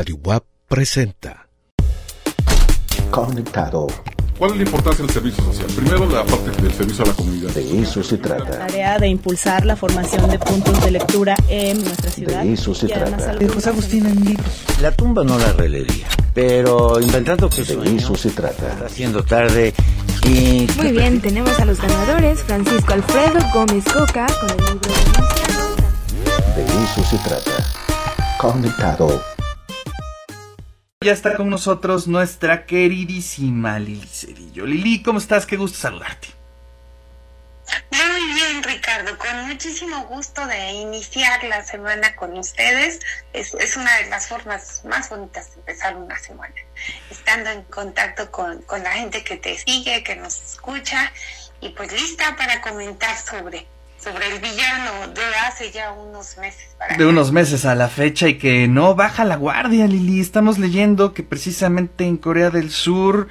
Radio WAP presenta. Conectado. ¿Cuál es la importancia del servicio social? Primero, la parte del servicio a la comunidad. De eso se trata. tarea de impulsar la formación de puntos de lectura en nuestra ciudad. De eso se y trata. De José Agustín en libros. La tumba no la releería, pero inventando que De sueño, eso se está trata. haciendo tarde y... Muy bien, tenemos a los ganadores, Francisco Alfredo Gómez Coca con el libro de. De eso se trata. Conectado. Ya está con nosotros nuestra queridísima Lili Cerillo. Lili, ¿cómo estás? Qué gusto saludarte. Muy bien, Ricardo, con muchísimo gusto de iniciar la semana con ustedes. Es, una de las formas más bonitas de empezar una semana, estando en contacto con, con la gente que te sigue, que nos escucha, y pues lista para comentar sobre, sobre el villano de hace ya unos meses. Para De acá. unos meses a la fecha y que no baja la guardia, Lili. Estamos leyendo que precisamente en Corea del Sur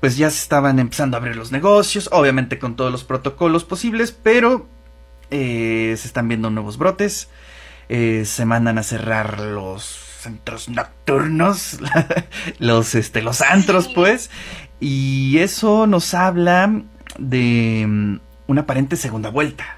pues ya se estaban empezando a abrir los negocios, obviamente con todos los protocolos posibles, pero eh, se están viendo nuevos brotes, eh, se mandan a cerrar los centros nocturnos, los, este, los antros, Sí. pues, y eso nos habla de mm, una aparente segunda vuelta.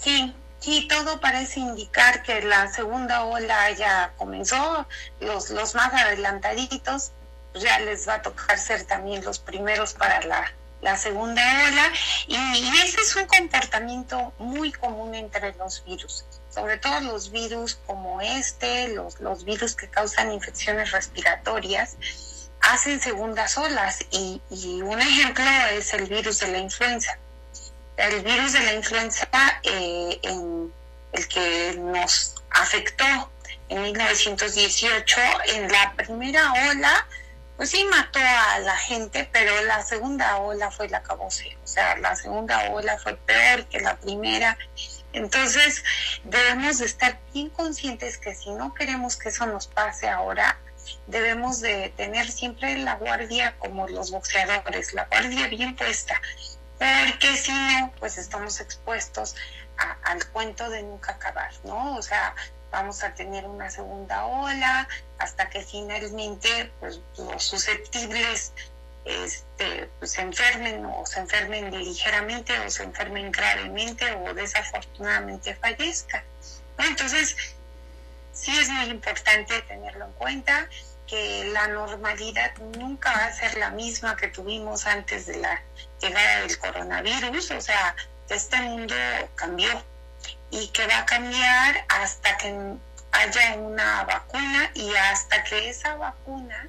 Sí, sí, todo parece indicar que la segunda ola ya comenzó. Los, los más adelantaditos pues ya les va a tocar ser también los primeros para la, la segunda ola. Y, ese es un comportamiento muy común entre los virus, sobre todo los virus como este, los, los virus que causan infecciones respiratorias hacen segundas olas y, y un ejemplo es el virus de la influenza el virus de la influenza, eh, en el que nos afectó en 1918, en la primera ola, pues sí mató a la gente, pero la segunda ola fue la acabose. O sea, la segunda ola fue peor que la primera. Entonces, debemos de estar bien conscientes que si no queremos que eso nos pase ahora, debemos de tener siempre la guardia como los boxeadores, la guardia bien puesta porque si no, pues estamos expuestos al cuento de nunca acabar, ¿no? O sea, vamos a tener una segunda ola hasta que finalmente pues, los susceptibles este, pues, se enfermen o se enfermen ligeramente o se enfermen gravemente o desafortunadamente fallezcan. Entonces, sí es muy importante tenerlo en cuenta que la normalidad nunca va a ser la misma que tuvimos antes de la llegada del coronavirus, o sea, este mundo cambió y que va a cambiar hasta que haya una vacuna y hasta que esa vacuna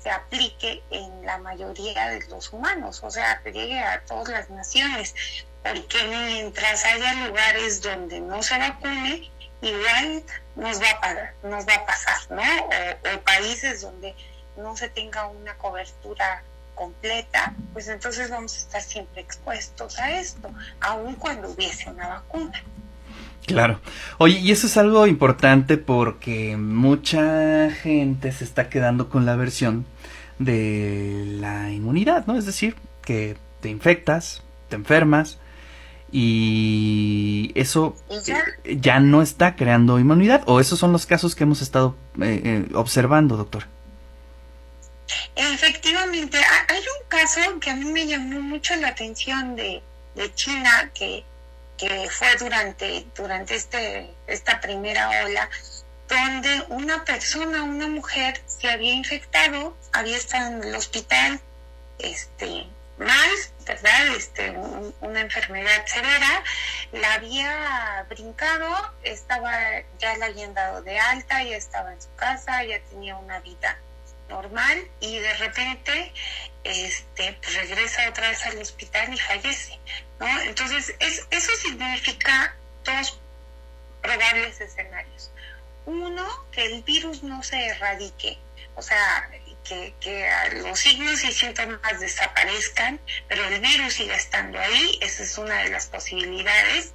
se aplique en la mayoría de los humanos, o sea, que llegue a todas las naciones, porque mientras haya lugares donde no se vacune, igual nos va a, pagar, nos va a pasar, ¿no? O, o países donde no se tenga una cobertura completa, pues entonces vamos a estar siempre expuestos a esto, aun cuando hubiese una vacuna. Claro. Oye, y eso es algo importante porque mucha gente se está quedando con la versión de la inmunidad, ¿no? Es decir, que te infectas, te enfermas y eso Y ya. eh, ya no está creando inmunidad o esos son los casos que hemos estado eh, eh, observando, doctor. Efectivamente, ha- hay un caso que a mí me llamó mucho la atención de, de China, que, que fue durante, durante este, esta primera ola, donde una persona, una mujer, se había infectado, había estado en el hospital, este, mal, ¿verdad? Este, un- una enfermedad severa, la había brincado, estaba, ya le habían dado de alta, ya estaba en su casa, ya tenía una vida normal y de repente este pues regresa otra vez al hospital y fallece ¿no? entonces es, eso significa dos probables escenarios uno que el virus no se erradique o sea que, que los signos y síntomas desaparezcan pero el virus siga estando ahí esa es una de las posibilidades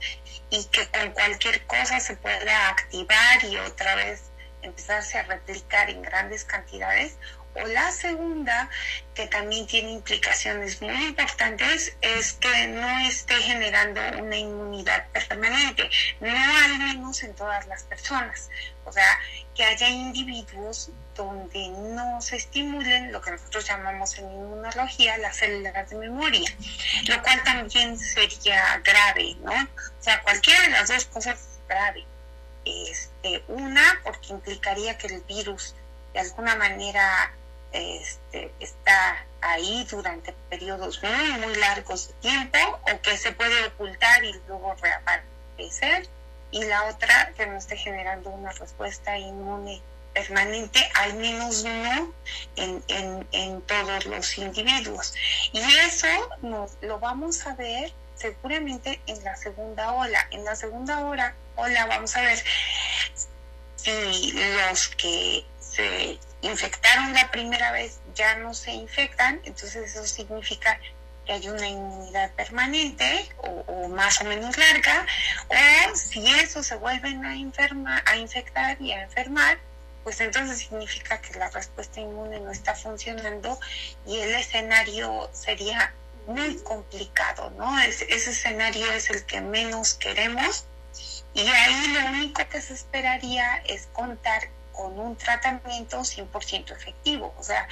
y que con cualquier cosa se pueda activar y otra vez empezarse a replicar en grandes cantidades, O la segunda, que también tiene implicaciones muy importantes, es que no esté generando una inmunidad permanente, no al menos en todas las personas. O sea, que haya individuos donde no se estimulen lo que nosotros llamamos en inmunología las células de memoria, lo cual también sería grave, ¿no? O sea, cualquiera de las dos cosas es grave. Este, una, porque implicaría que el virus de alguna manera este, está ahí durante periodos muy, muy largos de tiempo o que se puede ocultar y luego reaparecer. Y la otra, que no esté generando una respuesta inmune permanente, al menos no en, en, en todos los individuos. Y eso nos, lo vamos a ver seguramente en la segunda ola. En la segunda ola, vamos a ver si los que se infectaron la primera vez ya no se infectan, entonces eso significa que hay una inmunidad permanente o, más o menos larga, o si eso se vuelven a, a infectar y a enfermar, pues entonces significa que la respuesta inmune no está funcionando y el escenario sería muy complicado, ¿no? ese escenario es el que menos queremos y ahí lo único que se esperaría es contar con un tratamiento 100% efectivo, o sea,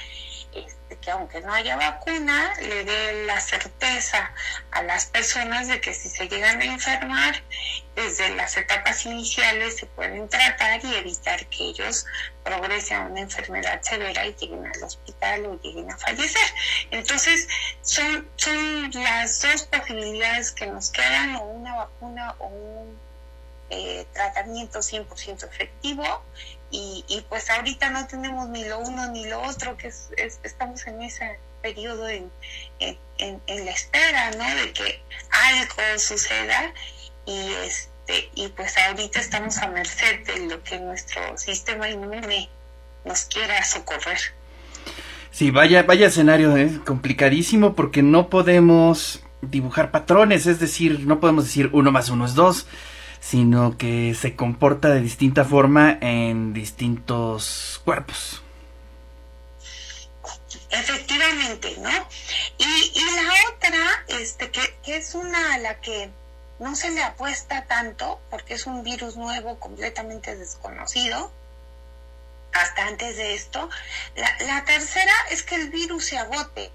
este, que aunque no haya vacuna, le dé la certeza a las personas de que si se llegan a enfermar, desde las etapas iniciales se pueden tratar y evitar que ellos progresen a una enfermedad severa y lleguen al hospital o lleguen a fallecer. Entonces, son, son las dos posibilidades que nos quedan, o una vacuna o un eh, tratamiento 100% efectivo y, y, pues ahorita no tenemos ni lo uno ni lo otro, que es, es, estamos en ese periodo en, en, en, la espera, ¿no? De que algo suceda y este y pues ahorita estamos a merced de lo que nuestro sistema inmune nos quiera socorrer. Sí, vaya, vaya escenario, ¿eh? complicadísimo porque no podemos dibujar patrones, es decir, no podemos decir uno más uno es dos sino que se comporta de distinta forma en distintos cuerpos. Efectivamente, ¿no? Y, y la otra, este, que, que, es una a la que no se le apuesta tanto, porque es un virus nuevo, completamente desconocido, hasta antes de esto. La, la tercera es que el virus se agote.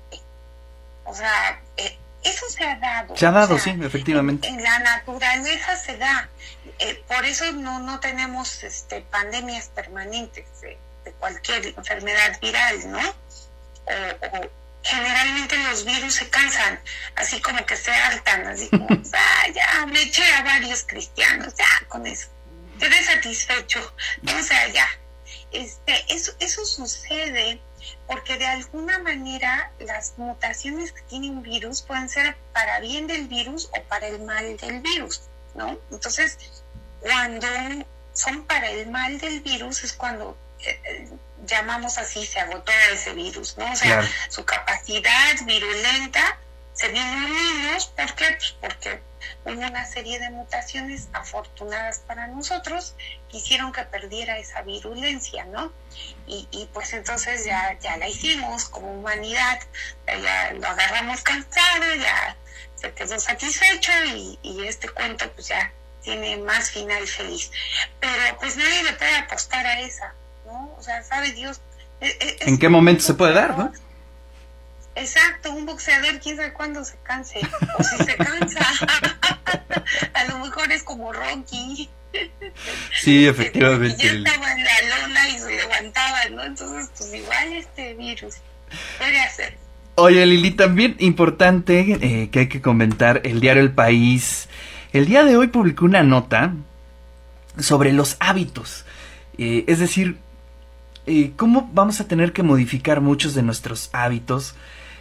O sea, eh, eso se ha dado. Se ha dado, o sea, sí, efectivamente. En, en, la naturaleza se da. Eh, por eso no, no tenemos este, pandemias permanentes de, de cualquier enfermedad viral, ¿no? O, o, generalmente los virus se cansan, así como que se hartan, así como, ah, ya me eché a varios cristianos, ya con eso. Quedé satisfecho, o sea, ya. Este, eso, eso sucede porque de alguna manera las mutaciones que tiene un virus pueden ser para bien del virus o para el mal del virus, ¿no? Entonces, cuando son para el mal del virus es cuando eh, llamamos así, se agotó ese virus, ¿no? O sea, claro. su capacidad virulenta se menos, ¿por qué? Pues porque una serie de mutaciones afortunadas para nosotros que hicieron que perdiera esa virulencia, ¿no? Y, y pues entonces ya, ya la hicimos como humanidad, ya lo agarramos cansado, ya se quedó satisfecho y, y este cuento pues ya tiene más final feliz. Pero pues nadie le puede apostar a esa, ¿no? O sea, sabe Dios. Es, es ¿En qué momento se puede dar, no? Exacto, un boxeador, quién sabe cuándo se canse, o si se cansa. a lo mejor es como Rocky. Sí, efectivamente. ya estaba en la lona y se levantaba, ¿no? Entonces, pues igual este virus puede ser. Oye, Lili, también importante eh, que hay que comentar, el diario El País, el día de hoy publicó una nota sobre los hábitos. Eh, es decir, eh, cómo vamos a tener que modificar muchos de nuestros hábitos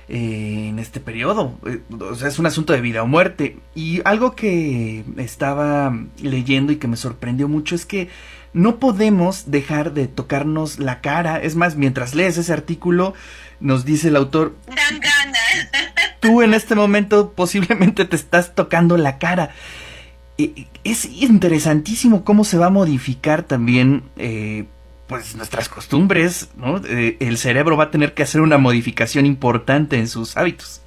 eh, en este periodo. Eh, o sea, es un asunto de vida o muerte. Y algo que estaba leyendo y que me sorprendió mucho es que no podemos dejar de tocarnos la cara. Es más, mientras lees ese artículo, nos dice el autor... Dan ganas. Tú en este momento posiblemente te estás tocando la cara. Eh, es interesantísimo cómo se va a modificar también pues nuestras costumbres, ¿no? Eh, el cerebro va a tener que hacer una modificación importante en sus hábitos.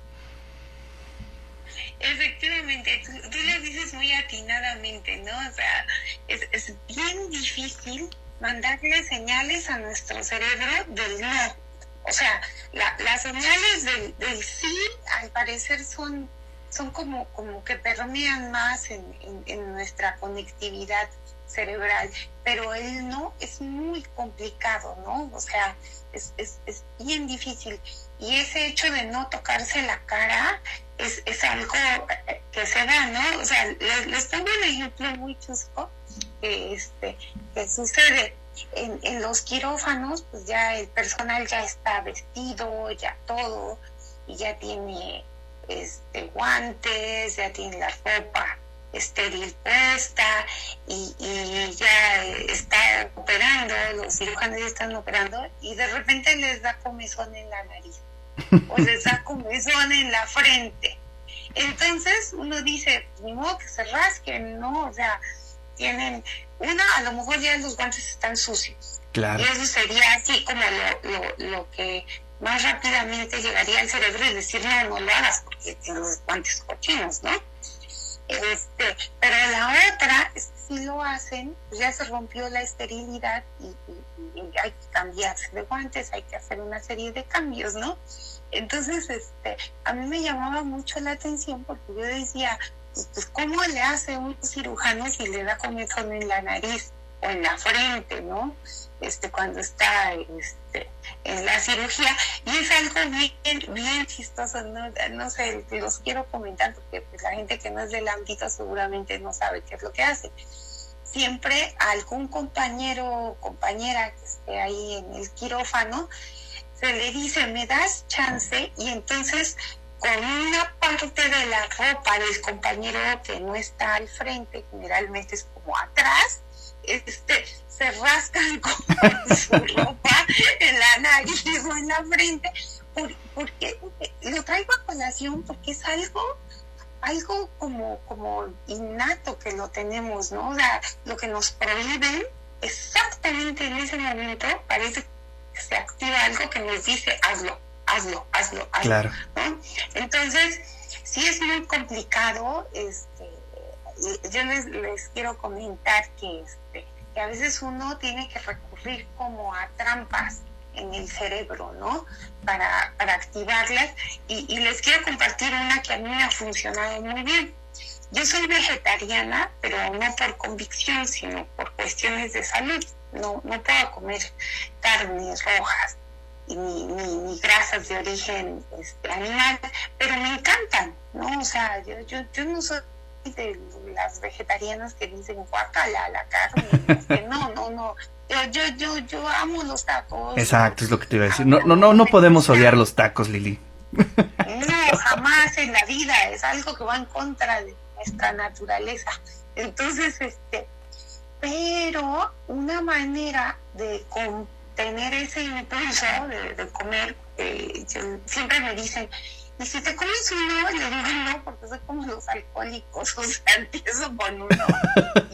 Efectivamente, tú, lo dices muy atinadamente, ¿no? O sea, es, bien difícil mandarle señales a nuestro cerebro del no. O sea, la- las señales del, sí, al parecer, son, son como, como que permean más en- en nuestra conectividad cerebral, pero el no es muy complicado, ¿no? O sea, es, es, es bien difícil. Y ese hecho de no tocarse la cara es, es algo eh, que se da, ¿no? O sea, les, les pongo un ejemplo muy chusco que, este, que sucede. En, en los quirófanos, pues ya el personal ya está vestido, ya todo, y ya tiene este, guantes, ya tiene la ropa estéril puesta y, y ya está operando, los cirujanos ya están operando y de repente les da comezón en la nariz o les da comezón en la frente. Entonces uno dice, ni modo que se rasquen, ¿no? O sea, tienen, una, a lo mejor ya los guantes están sucios. Claro. Y eso sería así como lo, lo, lo que más rápidamente llegaría al cerebro y decir, no, no lo hagas porque tienes los guantes cochinos, ¿no? Este, pero la otra si lo hacen, pues ya se rompió la esterilidad y, hay que cambiarse de guantes, hay que hacer una serie de cambios, ¿no? Entonces, este, a mí me llamaba mucho la atención porque yo decía, pues, ¿cómo le hace un cirujano si le da comezón en la nariz o en la frente, ¿no? Este, cuando está este, en la cirugía. Y es algo bien, bien chistoso, ¿no? No sé, los quiero comentar porque pues, la gente que no es del ámbito seguramente no sabe qué es lo que hace. Siempre algún compañero o compañera que esté ahí en el quirófano, se le dice, me das chance, y entonces con una parte de la ropa del compañero que no está al frente, generalmente es como atrás, este, se rascan con su ropa en la nariz o en la frente, por- porque lo traigo a colación porque es algo algo como, como innato que lo tenemos, ¿no? O sea, lo que nos prohíben, exactamente en ese momento parece que se activa algo que nos dice hazlo, hazlo, hazlo, hazlo. Claro. ¿no? Entonces, sí es muy complicado, este, yo les, les quiero comentar que, este, que a veces uno tiene que recurrir como a trampas en el cerebro, ¿no? Para, para activarlas. Y, y les quiero compartir una que a mí me ha funcionado muy bien. Yo soy vegetariana, pero no por convicción, sino por cuestiones de salud. No, no puedo comer carnes rojas y ni, ni, ni grasas de origen este, animal, pero me encantan, ¿no? O sea, yo, yo, yo no soy de las vegetarianas que dicen guacala la carne, no, no, no. Yo, yo, yo, yo amo los tacos. Exacto, es lo que te iba a decir. No, no, no, no podemos odiar los tacos, Lili. No, jamás en la vida, es algo que va en contra de nuestra naturaleza. Entonces, este, pero una manera de contener ese impulso de, de comer, eh, siempre me dicen, y si te comes uno, le digo no, porque soy como los alcohólicos, o sea, empiezo con uno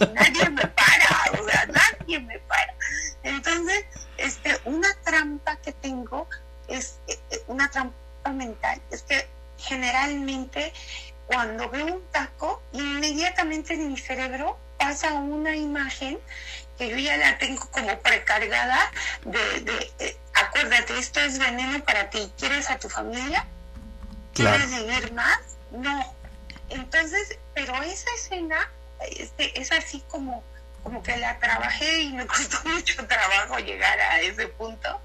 y nadie me para, o sea, nadie me para. Entonces, este, una trampa que tengo es eh, eh, una trampa mental, es que generalmente cuando veo un taco, inmediatamente en mi cerebro pasa una imagen que yo ya la tengo como precargada de, de eh, acuérdate, esto es veneno para ti, ¿quieres a tu familia? ¿Quieres Claro. vivir más? No. Entonces, pero esa escena este, es así como, como que la trabajé y me costó mucho trabajo llegar a ese punto.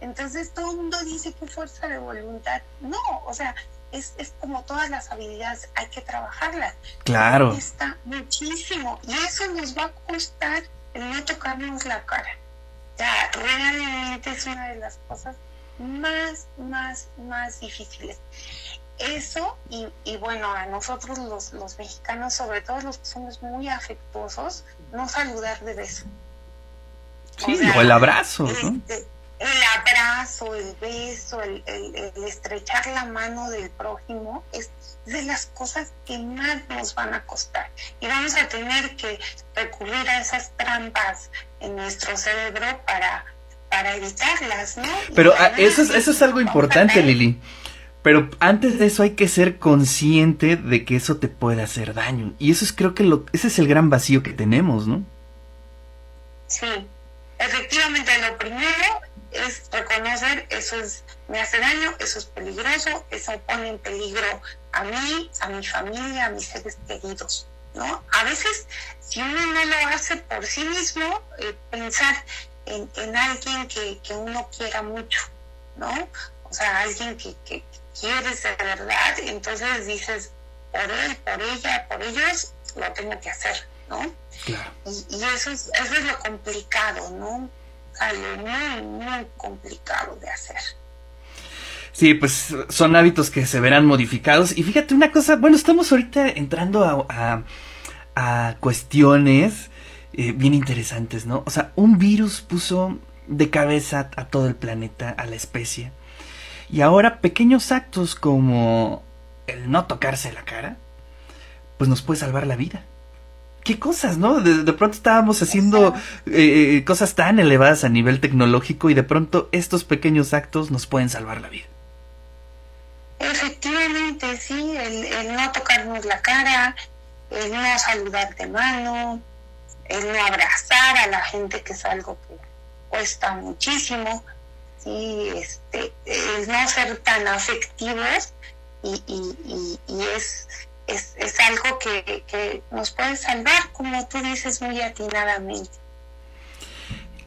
Entonces todo el mundo dice que fuerza de voluntad. No, o sea, es, es como todas las habilidades, hay que trabajarlas. Claro. Cuesta muchísimo y eso nos va a costar el no tocarnos la cara. O sea, realmente es una de las cosas más, más, más difíciles. Eso y, y bueno, a nosotros los, los mexicanos, sobre todo los que somos muy afectuosos, no saludar de beso. Sí, o el abrazo, ¿no? Este, el abrazo, el beso, el, el- el estrechar la mano del prójimo es de las cosas que más nos van a costar. Y vamos a tener que recurrir a esas trampas en nuestro cerebro para, para evitarlas, ¿no? Pero ah, además, eso es, eso es algo a importante, Lili. Pero antes de eso hay que ser consciente de que eso te puede hacer daño. Y eso es creo que lo, ese es el gran vacío que tenemos, ¿no? Sí, efectivamente lo primero es reconocer eso es me hace daño, eso es peligroso, eso pone en peligro a mí, a mi familia, a mis seres queridos, ¿no? A veces si uno no lo hace por sí mismo, eh, pensar en, en alguien que, que uno quiera mucho, ¿no? O sea, alguien que quieres de verdad, entonces dices, por él, por ella, por ellos, lo tengo que hacer, ¿no? Claro. Y, y eso, es, eso es lo complicado, ¿no? O sea, lo muy, muy complicado de hacer. Sí, pues son hábitos que se verán modificados. Y fíjate una cosa, bueno, estamos ahorita entrando a, a- a cuestiones eh, bien interesantes, ¿no? O sea, un virus puso de cabeza a todo el planeta, a la especie. Y ahora pequeños actos como el no tocarse la cara, pues nos puede salvar la vida. Qué cosas, ¿no? De, de pronto estábamos haciendo eh, cosas tan elevadas a nivel tecnológico y de pronto estos pequeños actos nos pueden salvar la vida. Efectivamente, sí, el, el no tocarnos la cara, el no saludar de mano, el no abrazar a la gente, que es algo que cuesta muchísimo, sí, este, el no ser tan afectivos y, y, y, y es, es, es algo que, que nos puede salvar, como tú dices muy atinadamente.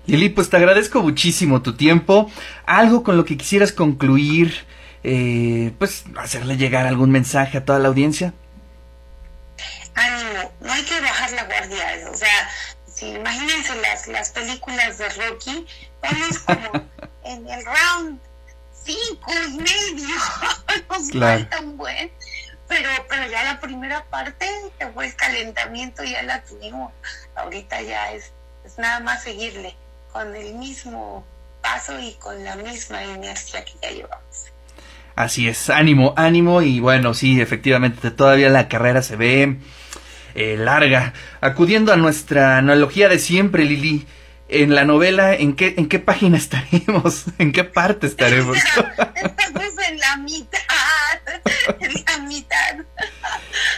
Lili, pues te agradezco muchísimo tu tiempo. Algo con lo que quisieras concluir, eh, pues hacerle llegar algún mensaje a toda la audiencia. ánimo, no hay que bajar la guardia, o sea, si imagínense las, las películas de Rocky, vamos como en el round cinco y medio, nos Claro. falta un buen, pero, pero ya la primera parte, que fue el calentamiento, ya la tuvimos, ahorita ya es, es nada más seguirle con el mismo paso y con la misma inercia que ya llevamos. Así es, ánimo, ánimo y bueno, sí, efectivamente, todavía la carrera se ve eh, larga. Acudiendo a nuestra analogía de siempre, Lili, en la novela, ¿en qué, en qué página estaremos? ¿En qué parte estaremos? Estamos en la mitad, en la mitad.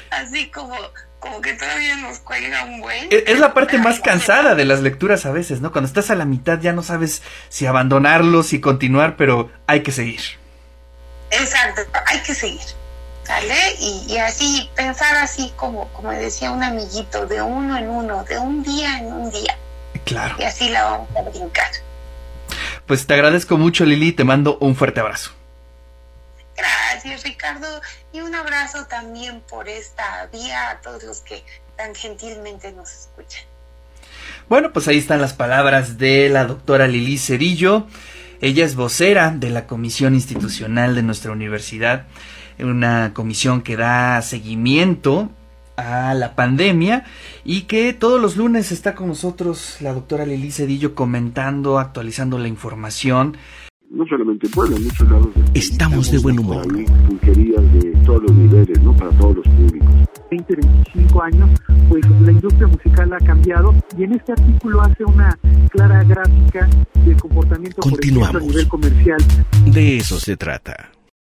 Así como, como que todavía nos cuelga un buen. Es la parte más cansada de las lecturas a veces, ¿no? Cuando estás a la mitad ya no sabes si abandonarlo, si continuar, pero hay que seguir. Exacto, hay que seguir. ¿Sale? Y, y así, pensar así como, como decía un amiguito, de uno en uno, de un día en un día. Claro. Y así la vamos a brincar. Pues te agradezco mucho, Lili, te mando un fuerte abrazo. Gracias, Ricardo. Y un abrazo también por esta vía a todos los que tan gentilmente nos escuchan. Bueno, pues ahí están las palabras de la doctora Lili Cerillo. Ella es vocera de la Comisión Institucional de nuestra universidad, una comisión que da seguimiento a la pandemia y que todos los lunes está con nosotros la doctora Lili Cedillo comentando, actualizando la información. no solamente en Puebla, en muchos lados. país. Estamos de buen humor. Hay pulquerías de todos los niveles, ¿no? Para todos los públicos. 20, 25 años, pues la industria musical ha cambiado y en este artículo hace una clara gráfica del comportamiento, por ejemplo, a Continuamos. nivel comercial De eso se trata.